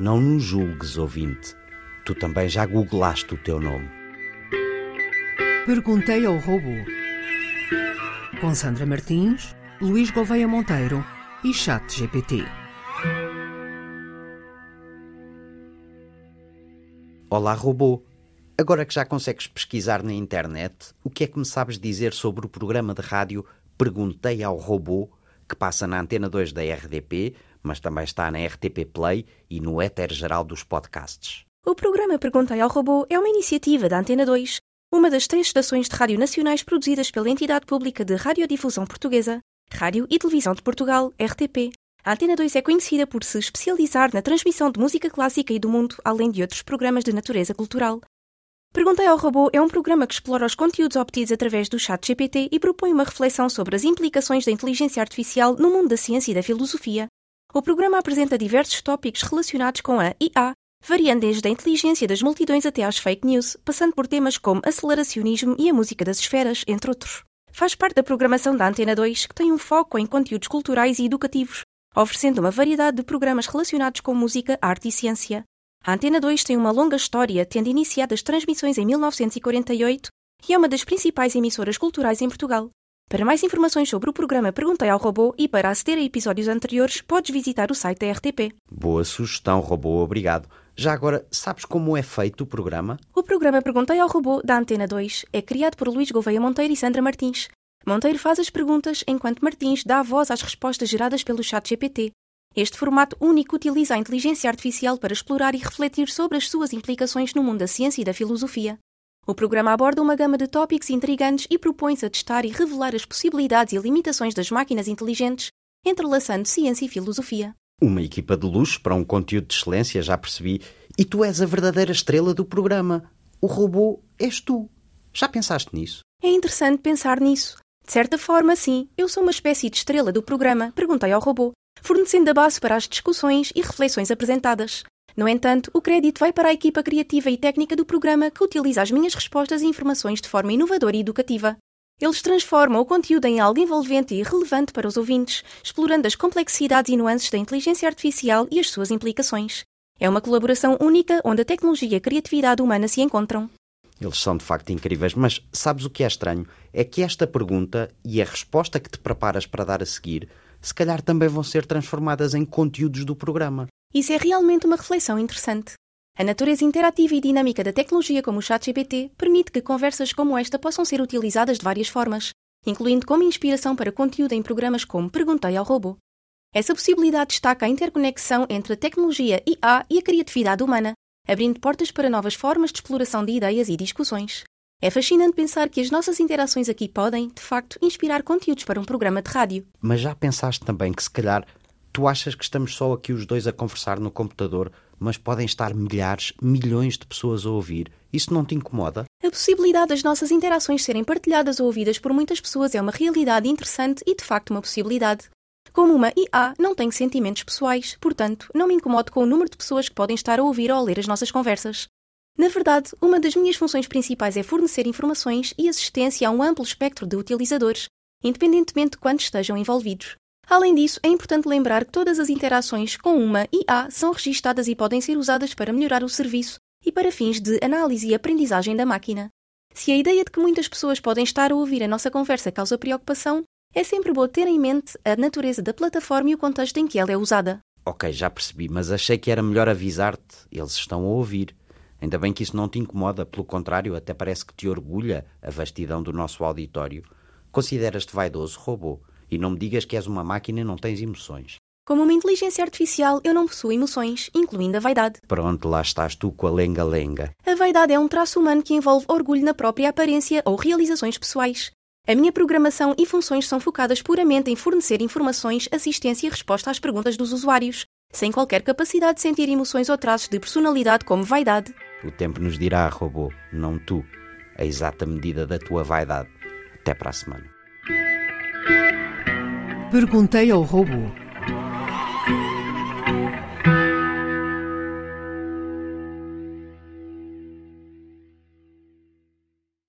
Não nos julgues, ouvinte. Tu também já googlaste o teu nome. Perguntei ao robô. Com Sandra Martins, Luís Gouveia Monteiro e Chat GPT. Olá, robô. Agora que já consegues pesquisar na internet, o que é que me sabes dizer sobre o programa de rádio Perguntei ao Robô, que passa na Antena 2 da RDP, mas também está na RTP Play e no éter geral dos podcasts? O programa Perguntei ao Robô é uma iniciativa da Antena 2, uma das três estações de rádio nacionais produzidas pela entidade pública de radiodifusão portuguesa, Rádio e Televisão de Portugal, RTP. A Antena 2 é conhecida por se especializar na transmissão de música clássica e do mundo, além de outros programas de natureza cultural. Perguntei ao Robô é um programa que explora os conteúdos obtidos através do chat GPT e propõe uma reflexão sobre as implicações da inteligência artificial no mundo da ciência e da filosofia. O programa apresenta diversos tópicos relacionados com a IA, variando desde a inteligência das multidões até às fake news, passando por temas como aceleracionismo e a música das esferas, entre outros. Faz parte da programação da Antena 2, que tem um foco em conteúdos culturais e educativos, oferecendo uma variedade de programas relacionados com música, arte e ciência. A Antena 2 tem uma longa história, tendo iniciado as transmissões em 1948 e é uma das principais emissoras culturais em Portugal. Para mais informações sobre o programa Perguntei ao Robô e para aceder a episódios anteriores, podes visitar o site da RTP. Boa sugestão, robô, obrigado. Já agora, sabes como é feito o programa? O programa Perguntei ao Robô da Antena 2 é criado por Luís Gouveia Monteiro e Sandra Martins. Monteiro faz as perguntas enquanto Martins dá voz às respostas geradas pelo chat GPT. Este formato único utiliza a inteligência artificial para explorar e refletir sobre as suas implicações no mundo da ciência e da filosofia. O programa aborda uma gama de tópicos intrigantes e propõe-se a testar e revelar as possibilidades e limitações das máquinas inteligentes, entrelaçando ciência e filosofia. Uma equipa de luxo para um conteúdo de excelência, já percebi. E tu és a verdadeira estrela do programa. O robô és tu. Já pensaste nisso? É interessante pensar nisso. De certa forma, sim, eu sou uma espécie de estrela do programa, perguntei ao robô fornecendo a base para as discussões e reflexões apresentadas. No entanto, o crédito vai para a equipa criativa e técnica do programa que utiliza as minhas respostas e informações de forma inovadora e educativa. Eles transformam o conteúdo em algo envolvente e relevante para os ouvintes, explorando as complexidades e nuances da inteligência artificial e as suas implicações. É uma colaboração única onde a tecnologia e a criatividade humana se encontram. Eles são de facto incríveis, mas sabes o que é estranho? É que esta pergunta e a resposta que te preparas para dar a seguir se calhar também vão ser transformadas em conteúdos do programa. Isso é realmente uma reflexão interessante. A natureza interativa e dinâmica da tecnologia como o ChatGPT permite que conversas como esta possam ser utilizadas de várias formas, incluindo como inspiração para conteúdo em programas como Perguntei ao Robô. Essa possibilidade destaca a interconexão entre a tecnologia IA e a criatividade humana, abrindo portas para novas formas de exploração de ideias e discussões. É fascinante pensar que as nossas interações aqui podem, de facto, inspirar conteúdos para um programa de rádio. Mas já pensaste também que, se calhar, tu achas que estamos só aqui os dois a conversar no computador, mas podem estar milhares, milhões de pessoas a ouvir? Isso não te incomoda? A possibilidade das nossas interações serem partilhadas ou ouvidas por muitas pessoas é uma realidade interessante e, de facto, uma possibilidade. Como uma IA, não tenho sentimentos pessoais, portanto, não me incomodo com o número de pessoas que podem estar a ouvir ou a ler as nossas conversas. Na verdade, uma das minhas funções principais é fornecer informações e assistência a um amplo espectro de utilizadores, independentemente de quantos estejam envolvidos. Além disso, é importante lembrar que todas as interações com uma IA são registadas e podem ser usadas para melhorar o serviço e para fins de análise e aprendizagem da máquina. Se a ideia de que muitas pessoas podem estar a ouvir a nossa conversa causa preocupação, é sempre bom ter em mente a natureza da plataforma e o contexto em que ela é usada. Ok, já percebi, mas achei que era melhor avisar-te. Eles estão a ouvir. Ainda bem que isso não te incomoda, pelo contrário, até parece que te orgulha a vastidão do nosso auditório. Consideras-te vaidoso, robô, e não me digas que és uma máquina e não tens emoções. Como uma inteligência artificial, eu não possuo emoções, incluindo a vaidade. Pronto, lá estás tu com a lenga-lenga. A vaidade é um traço humano que envolve orgulho na própria aparência ou realizações pessoais. A minha programação e funções são focadas puramente em fornecer informações, assistência e resposta às perguntas dos usuários, sem qualquer capacidade de sentir emoções ou traços de personalidade como vaidade. O tempo nos dirá, robô, não tu, a exata medida da tua vaidade. Até para a semana. Perguntei ao robô.